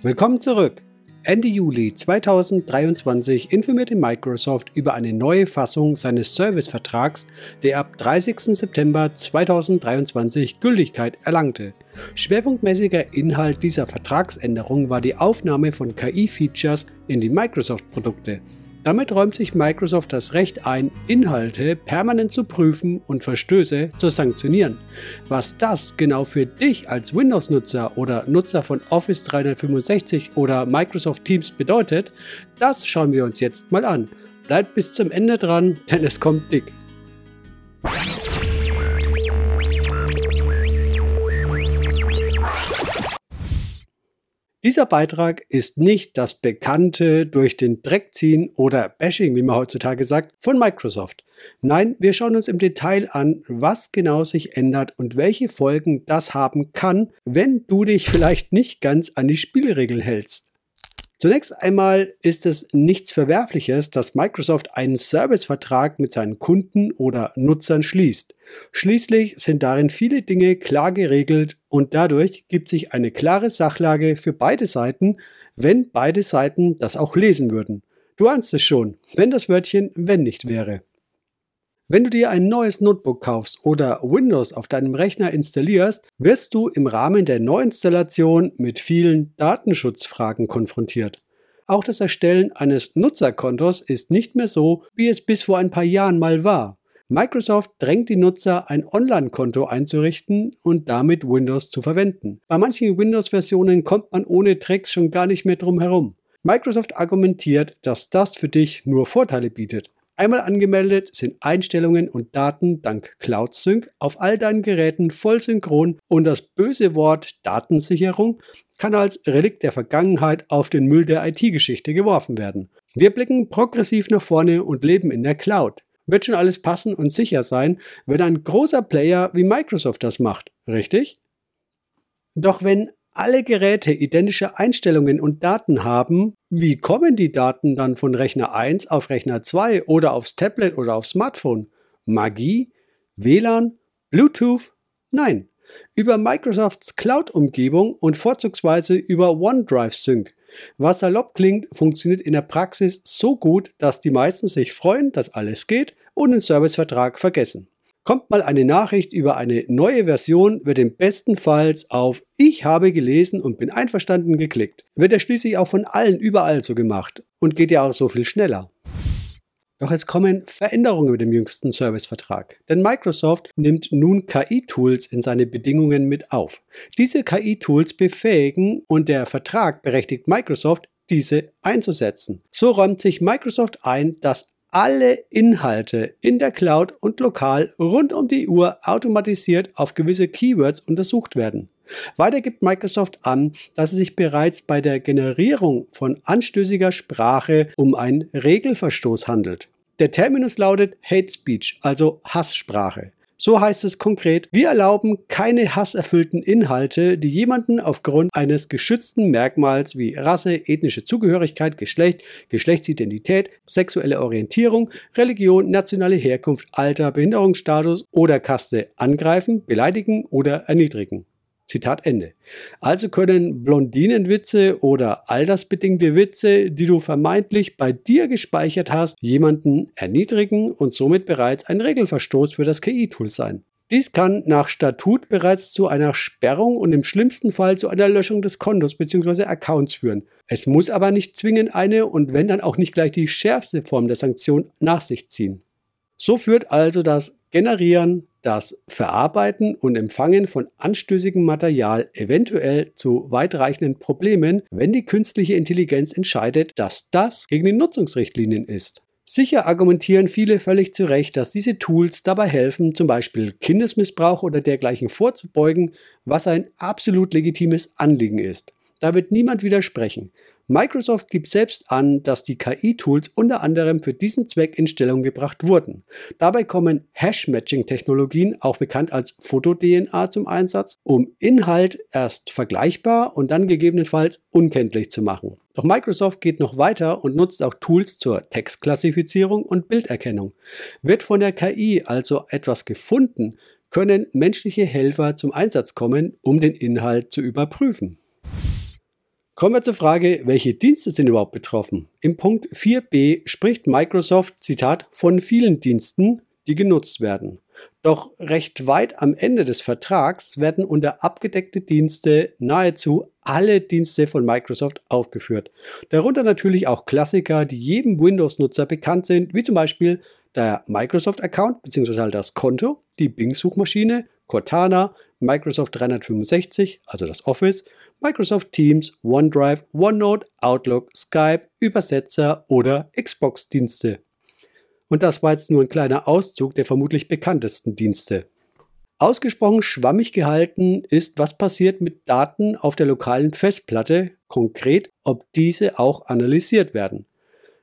Willkommen zurück. Ende Juli 2023 informierte Microsoft über eine neue Fassung seines Servicevertrags, der ab 30. September 2023 Gültigkeit erlangte. Schwerpunktmäßiger Inhalt dieser Vertragsänderung war die Aufnahme von KI-Features in die Microsoft-Produkte. Damit räumt sich Microsoft das Recht ein, Inhalte permanent zu prüfen und Verstöße zu sanktionieren. Was das genau für dich als Windows-Nutzer oder Nutzer von Office 365 oder Microsoft Teams bedeutet, das schauen wir uns jetzt mal an. Bleibt bis zum Ende dran, denn es kommt dick. Dieser Beitrag ist nicht das bekannte durch den Dreck ziehen oder Bashing, wie man heutzutage sagt, von Microsoft. Nein, wir schauen uns im Detail an, was genau sich ändert und welche Folgen das haben kann, wenn du dich vielleicht nicht ganz an die Spielregeln hältst. Zunächst einmal ist es nichts Verwerfliches, dass Microsoft einen Servicevertrag mit seinen Kunden oder Nutzern schließt. Schließlich sind darin viele Dinge klar geregelt und dadurch gibt sich eine klare Sachlage für beide Seiten, wenn beide Seiten das auch lesen würden. Du ahnst es schon, wenn das Wörtchen wenn nicht wäre. Wenn du dir ein neues Notebook kaufst oder Windows auf deinem Rechner installierst, wirst du im Rahmen der Neuinstallation mit vielen Datenschutzfragen konfrontiert. Auch das Erstellen eines Nutzerkontos ist nicht mehr so, wie es bis vor ein paar Jahren mal war. Microsoft drängt die Nutzer, ein Online-Konto einzurichten und damit Windows zu verwenden. Bei manchen Windows-Versionen kommt man ohne Tricks schon gar nicht mehr drum herum. Microsoft argumentiert, dass das für dich nur Vorteile bietet. Einmal angemeldet sind Einstellungen und Daten dank Cloud Sync auf all deinen Geräten voll synchron und das böse Wort Datensicherung kann als Relikt der Vergangenheit auf den Müll der IT-Geschichte geworfen werden. Wir blicken progressiv nach vorne und leben in der Cloud. Wird schon alles passen und sicher sein, wenn ein großer Player wie Microsoft das macht, richtig? Doch wenn alle Geräte identische Einstellungen und Daten haben, wie kommen die Daten dann von Rechner 1 auf Rechner 2 oder aufs Tablet oder aufs Smartphone? Magie? WLAN? Bluetooth? Nein. Über Microsofts Cloud-Umgebung und vorzugsweise über OneDrive Sync. Was salopp klingt, funktioniert in der Praxis so gut, dass die meisten sich freuen, dass alles geht und den Servicevertrag vergessen. Kommt mal eine Nachricht über eine neue Version, wird im besten Fall auf Ich habe gelesen und bin einverstanden geklickt. Wird ja schließlich auch von allen überall so gemacht und geht ja auch so viel schneller. Doch es kommen Veränderungen mit dem jüngsten Servicevertrag, denn Microsoft nimmt nun KI-Tools in seine Bedingungen mit auf. Diese KI-Tools befähigen und der Vertrag berechtigt Microsoft, diese einzusetzen. So räumt sich Microsoft ein, dass alle Inhalte in der Cloud und lokal rund um die Uhr automatisiert auf gewisse Keywords untersucht werden. Weiter gibt Microsoft an, dass es sich bereits bei der Generierung von anstößiger Sprache um einen Regelverstoß handelt. Der Terminus lautet Hate Speech, also Hasssprache. So heißt es konkret, wir erlauben keine hasserfüllten Inhalte, die jemanden aufgrund eines geschützten Merkmals wie Rasse, ethnische Zugehörigkeit, Geschlecht, Geschlechtsidentität, sexuelle Orientierung, Religion, nationale Herkunft, Alter, Behinderungsstatus oder Kaste angreifen, beleidigen oder erniedrigen. Zitat Ende. Also können Blondinenwitze oder altersbedingte Witze, die du vermeintlich bei dir gespeichert hast, jemanden erniedrigen und somit bereits ein Regelverstoß für das KI-Tool sein. Dies kann nach Statut bereits zu einer Sperrung und im schlimmsten Fall zu einer Löschung des Kontos bzw. Accounts führen. Es muss aber nicht zwingend eine und wenn dann auch nicht gleich die schärfste Form der Sanktion nach sich ziehen. So führt also das Generieren, das Verarbeiten und Empfangen von anstößigem Material eventuell zu weitreichenden Problemen, wenn die künstliche Intelligenz entscheidet, dass das gegen die Nutzungsrichtlinien ist. Sicher argumentieren viele völlig zu Recht, dass diese Tools dabei helfen, zum Beispiel Kindesmissbrauch oder dergleichen vorzubeugen, was ein absolut legitimes Anliegen ist. Da wird niemand widersprechen. Microsoft gibt selbst an, dass die KI-Tools unter anderem für diesen Zweck in Stellung gebracht wurden. Dabei kommen Hash-Matching-Technologien, auch bekannt als Foto-DNA, zum Einsatz, um Inhalt erst vergleichbar und dann gegebenenfalls unkenntlich zu machen. Doch Microsoft geht noch weiter und nutzt auch Tools zur Textklassifizierung und Bilderkennung. Wird von der KI also etwas gefunden, können menschliche Helfer zum Einsatz kommen, um den Inhalt zu überprüfen. Kommen wir zur Frage, welche Dienste sind überhaupt betroffen? Im Punkt 4b spricht Microsoft, Zitat, von vielen Diensten, die genutzt werden. Doch recht weit am Ende des Vertrags werden unter abgedeckte Dienste nahezu alle Dienste von Microsoft aufgeführt. Darunter natürlich auch Klassiker, die jedem Windows-Nutzer bekannt sind, wie zum Beispiel der Microsoft-Account bzw. Halt das Konto, die Bing-Suchmaschine, Cortana, Microsoft 365, also das Office, Microsoft Teams, OneDrive, OneNote, Outlook, Skype, Übersetzer oder Xbox-Dienste. Und das war jetzt nur ein kleiner Auszug der vermutlich bekanntesten Dienste. Ausgesprochen schwammig gehalten ist, was passiert mit Daten auf der lokalen Festplatte, konkret, ob diese auch analysiert werden.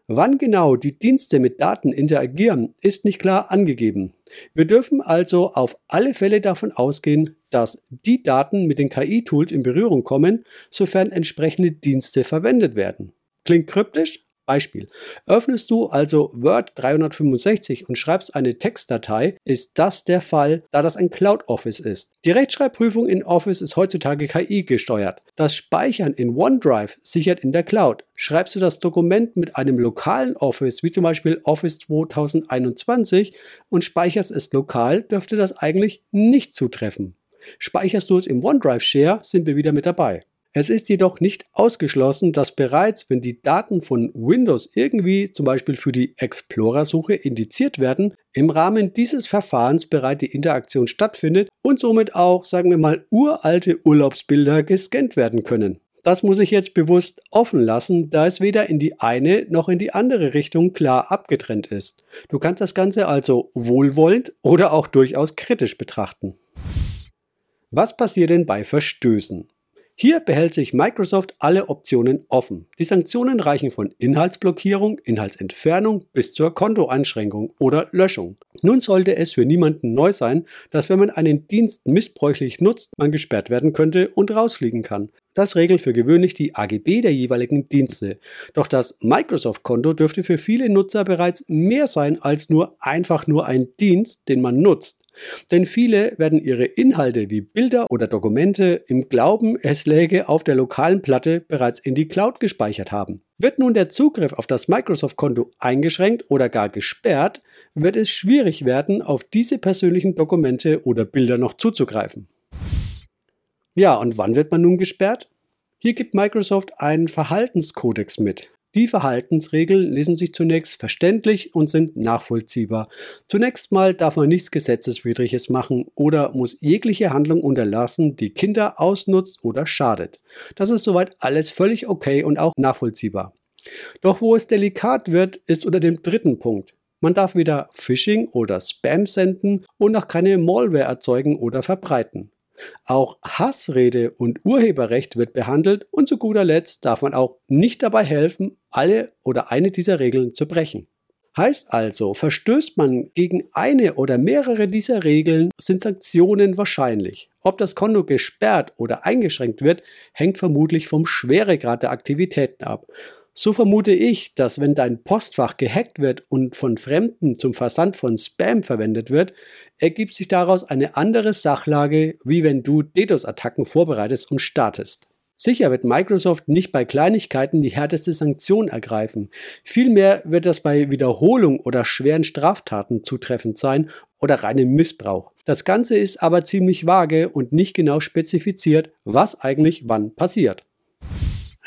Wann genau die Dienste mit Daten interagieren, ist nicht klar angegeben. Wir dürfen also auf alle Fälle davon ausgehen, dass die Daten mit den KI-Tools in Berührung kommen, sofern entsprechende Dienste verwendet werden. Klingt kryptisch? Beispiel. Öffnest du also Word 365 und schreibst eine Textdatei, ist das der Fall, da das ein Cloud Office ist. Die Rechtschreibprüfung in Office ist heutzutage KI gesteuert. Das Speichern in OneDrive sichert in der Cloud. Schreibst du das Dokument mit einem lokalen Office, wie zum Beispiel Office 2021, und speicherst es lokal, dürfte das eigentlich nicht zutreffen. Speicherst du es im OneDrive Share, sind wir wieder mit dabei. Es ist jedoch nicht ausgeschlossen, dass bereits, wenn die Daten von Windows irgendwie zum Beispiel für die Explorer-Suche indiziert werden, im Rahmen dieses Verfahrens bereits die Interaktion stattfindet und somit auch, sagen wir mal, uralte Urlaubsbilder gescannt werden können. Das muss ich jetzt bewusst offen lassen, da es weder in die eine noch in die andere Richtung klar abgetrennt ist. Du kannst das Ganze also wohlwollend oder auch durchaus kritisch betrachten. Was passiert denn bei Verstößen? Hier behält sich Microsoft alle Optionen offen. Die Sanktionen reichen von Inhaltsblockierung, Inhaltsentfernung bis zur Kontoeinschränkung oder Löschung. Nun sollte es für niemanden neu sein, dass wenn man einen Dienst missbräuchlich nutzt, man gesperrt werden könnte und rausfliegen kann. Das regelt für gewöhnlich die AGB der jeweiligen Dienste. Doch das Microsoft-Konto dürfte für viele Nutzer bereits mehr sein als nur einfach nur ein Dienst, den man nutzt. Denn viele werden ihre Inhalte wie Bilder oder Dokumente im Glauben, es läge auf der lokalen Platte bereits in die Cloud gespeichert haben. Wird nun der Zugriff auf das Microsoft-Konto eingeschränkt oder gar gesperrt, wird es schwierig werden, auf diese persönlichen Dokumente oder Bilder noch zuzugreifen. Ja, und wann wird man nun gesperrt? Hier gibt Microsoft einen Verhaltenskodex mit. Die Verhaltensregeln lesen sich zunächst verständlich und sind nachvollziehbar. Zunächst mal darf man nichts Gesetzeswidriges machen oder muss jegliche Handlung unterlassen, die Kinder ausnutzt oder schadet. Das ist soweit alles völlig okay und auch nachvollziehbar. Doch wo es delikat wird, ist unter dem dritten Punkt. Man darf weder Phishing oder Spam senden und auch keine Malware erzeugen oder verbreiten. Auch Hassrede und Urheberrecht wird behandelt und zu guter Letzt darf man auch nicht dabei helfen, alle oder eine dieser Regeln zu brechen. Heißt also, verstößt man gegen eine oder mehrere dieser Regeln, sind Sanktionen wahrscheinlich. Ob das Konto gesperrt oder eingeschränkt wird, hängt vermutlich vom Schweregrad der Aktivitäten ab. So vermute ich, dass wenn dein Postfach gehackt wird und von Fremden zum Versand von Spam verwendet wird, ergibt sich daraus eine andere Sachlage, wie wenn du DDoS-Attacken vorbereitest und startest. Sicher wird Microsoft nicht bei Kleinigkeiten die härteste Sanktion ergreifen. Vielmehr wird das bei Wiederholung oder schweren Straftaten zutreffend sein oder reinem Missbrauch. Das Ganze ist aber ziemlich vage und nicht genau spezifiziert, was eigentlich wann passiert.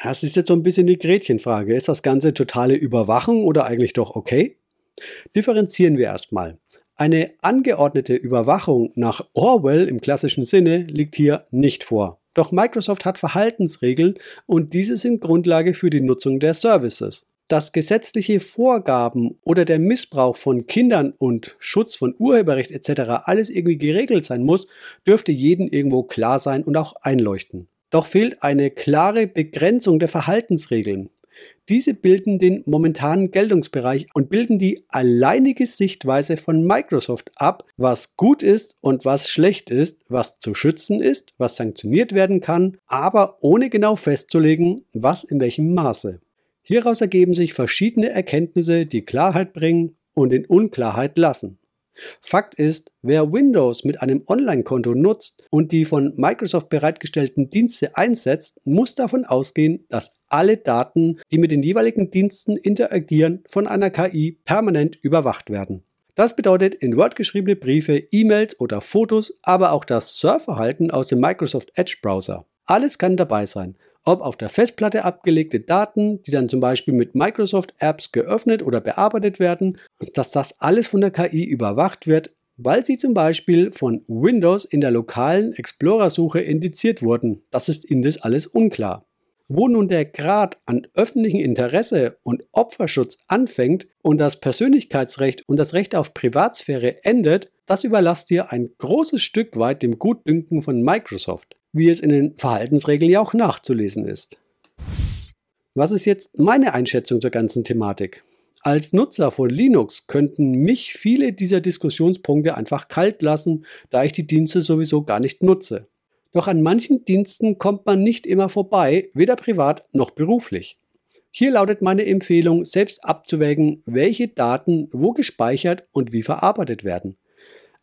Das ist jetzt so ein bisschen die Gretchenfrage. Ist das Ganze totale Überwachung oder eigentlich doch okay? Differenzieren wir erstmal. Eine angeordnete Überwachung nach Orwell im klassischen Sinne liegt hier nicht vor. Doch Microsoft hat Verhaltensregeln und diese sind Grundlage für die Nutzung der Services. Dass gesetzliche Vorgaben oder der Missbrauch von Kindern und Schutz von Urheberrecht etc. alles irgendwie geregelt sein muss, dürfte jedem irgendwo klar sein und auch einleuchten. Doch fehlt eine klare Begrenzung der Verhaltensregeln. Diese bilden den momentanen Geltungsbereich und bilden die alleinige Sichtweise von Microsoft ab, was gut ist und was schlecht ist, was zu schützen ist, was sanktioniert werden kann, aber ohne genau festzulegen, was in welchem Maße. Hieraus ergeben sich verschiedene Erkenntnisse, die Klarheit bringen und in Unklarheit lassen. Fakt ist, wer Windows mit einem Online-Konto nutzt und die von Microsoft bereitgestellten Dienste einsetzt, muss davon ausgehen, dass alle Daten, die mit den jeweiligen Diensten interagieren, von einer KI permanent überwacht werden. Das bedeutet in Word geschriebene Briefe, E-Mails oder Fotos, aber auch das Surfverhalten aus dem Microsoft Edge Browser. Alles kann dabei sein. Ob auf der Festplatte abgelegte Daten, die dann zum Beispiel mit Microsoft Apps geöffnet oder bearbeitet werden, dass das alles von der KI überwacht wird, weil sie zum Beispiel von Windows in der lokalen Explorer-Suche indiziert wurden. Das ist indes alles unklar. Wo nun der Grad an öffentlichem Interesse und Opferschutz anfängt und das Persönlichkeitsrecht und das Recht auf Privatsphäre endet, das überlasst ihr ein großes Stück weit dem Gutdünken von Microsoft, wie es in den Verhaltensregeln ja auch nachzulesen ist. Was ist jetzt meine Einschätzung zur ganzen Thematik? Als Nutzer von Linux könnten mich viele dieser Diskussionspunkte einfach kalt lassen, da ich die Dienste sowieso gar nicht nutze. Doch an manchen Diensten kommt man nicht immer vorbei, weder privat noch beruflich. Hier lautet meine Empfehlung, selbst abzuwägen, welche Daten wo gespeichert und wie verarbeitet werden.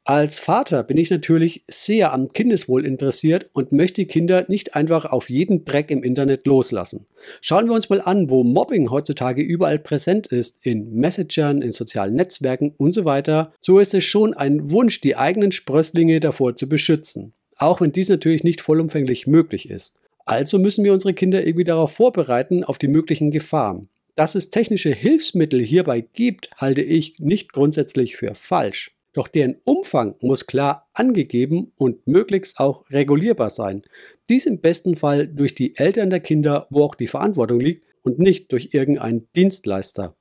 Als Vater bin ich natürlich sehr am Kindeswohl interessiert und möchte die Kinder nicht einfach auf jeden Dreck im Internet loslassen. Schauen wir uns mal an, wo Mobbing heutzutage überall präsent ist, in Messagern, in sozialen Netzwerken und so weiter. So ist es schon ein Wunsch, die eigenen Sprösslinge davor zu beschützen auch wenn dies natürlich nicht vollumfänglich möglich ist. Also müssen wir unsere Kinder irgendwie darauf vorbereiten, auf die möglichen Gefahren. Dass es technische Hilfsmittel hierbei gibt, halte ich nicht grundsätzlich für falsch. Doch deren Umfang muss klar angegeben und möglichst auch regulierbar sein. Dies im besten Fall durch die Eltern der Kinder, wo auch die Verantwortung liegt, und nicht durch irgendeinen Dienstleister.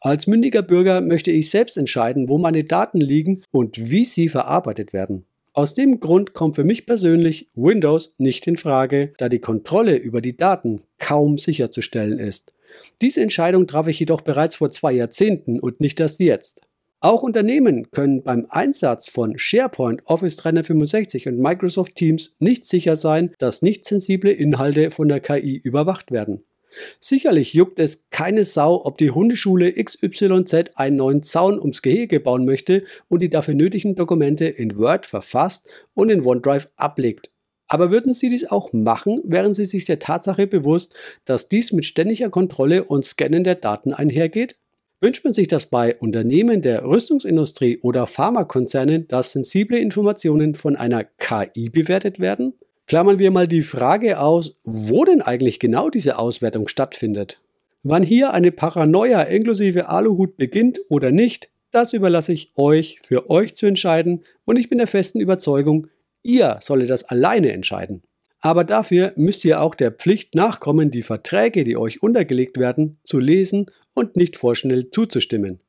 Als mündiger Bürger möchte ich selbst entscheiden, wo meine Daten liegen und wie sie verarbeitet werden. Aus dem Grund kommt für mich persönlich Windows nicht in Frage, da die Kontrolle über die Daten kaum sicherzustellen ist. Diese Entscheidung traf ich jedoch bereits vor zwei Jahrzehnten und nicht erst jetzt. Auch Unternehmen können beim Einsatz von SharePoint, Office 365 und Microsoft Teams nicht sicher sein, dass nicht sensible Inhalte von der KI überwacht werden. Sicherlich juckt es keine Sau, ob die Hundeschule XYZ einen neuen Zaun ums Gehege bauen möchte und die dafür nötigen Dokumente in Word verfasst und in OneDrive ablegt. Aber würden Sie dies auch machen, wären Sie sich der Tatsache bewusst, dass dies mit ständiger Kontrolle und Scannen der Daten einhergeht? Wünscht man sich das bei Unternehmen der Rüstungsindustrie oder Pharmakonzernen, dass sensible Informationen von einer KI bewertet werden? Klammern wir mal die Frage aus, wo denn eigentlich genau diese Auswertung stattfindet. Wann hier eine Paranoia inklusive Aluhut beginnt oder nicht, das überlasse ich euch für euch zu entscheiden und ich bin der festen Überzeugung, ihr solltet das alleine entscheiden. Aber dafür müsst ihr auch der Pflicht nachkommen, die Verträge, die euch untergelegt werden, zu lesen und nicht vorschnell zuzustimmen.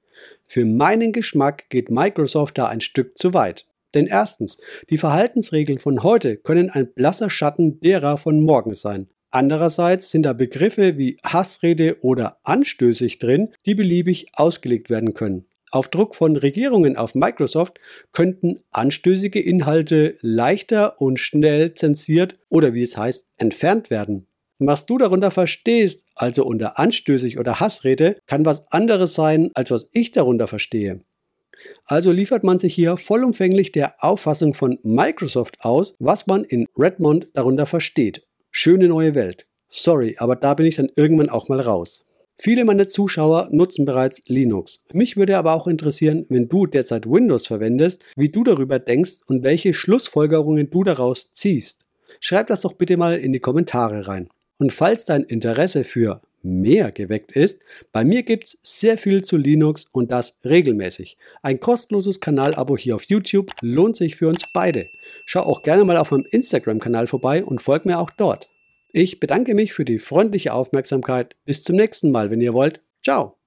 Für meinen Geschmack geht Microsoft da ein Stück zu weit. Denn erstens, die Verhaltensregeln von heute können ein blasser Schatten derer von morgen sein. Andererseits sind da Begriffe wie Hassrede oder anstößig drin, die beliebig ausgelegt werden können. Auf Druck von Regierungen auf Microsoft könnten anstößige Inhalte leichter und schnell zensiert oder wie es heißt, entfernt werden. Was du darunter verstehst, also unter anstößig oder Hassrede, kann was anderes sein, als was ich darunter verstehe. Also liefert man sich hier vollumfänglich der Auffassung von Microsoft aus, was man in Redmond darunter versteht. Schöne neue Welt. Sorry, aber da bin ich dann irgendwann auch mal raus. Viele meiner Zuschauer nutzen bereits Linux. Mich würde aber auch interessieren, wenn du derzeit Windows verwendest, wie du darüber denkst und welche Schlussfolgerungen du daraus ziehst. Schreib das doch bitte mal in die Kommentare rein. Und falls dein Interesse für mehr geweckt ist. Bei mir gibt es sehr viel zu Linux und das regelmäßig. Ein kostenloses Kanalabo hier auf YouTube lohnt sich für uns beide. Schau auch gerne mal auf meinem Instagram-Kanal vorbei und folg mir auch dort. Ich bedanke mich für die freundliche Aufmerksamkeit. Bis zum nächsten Mal, wenn ihr wollt. Ciao.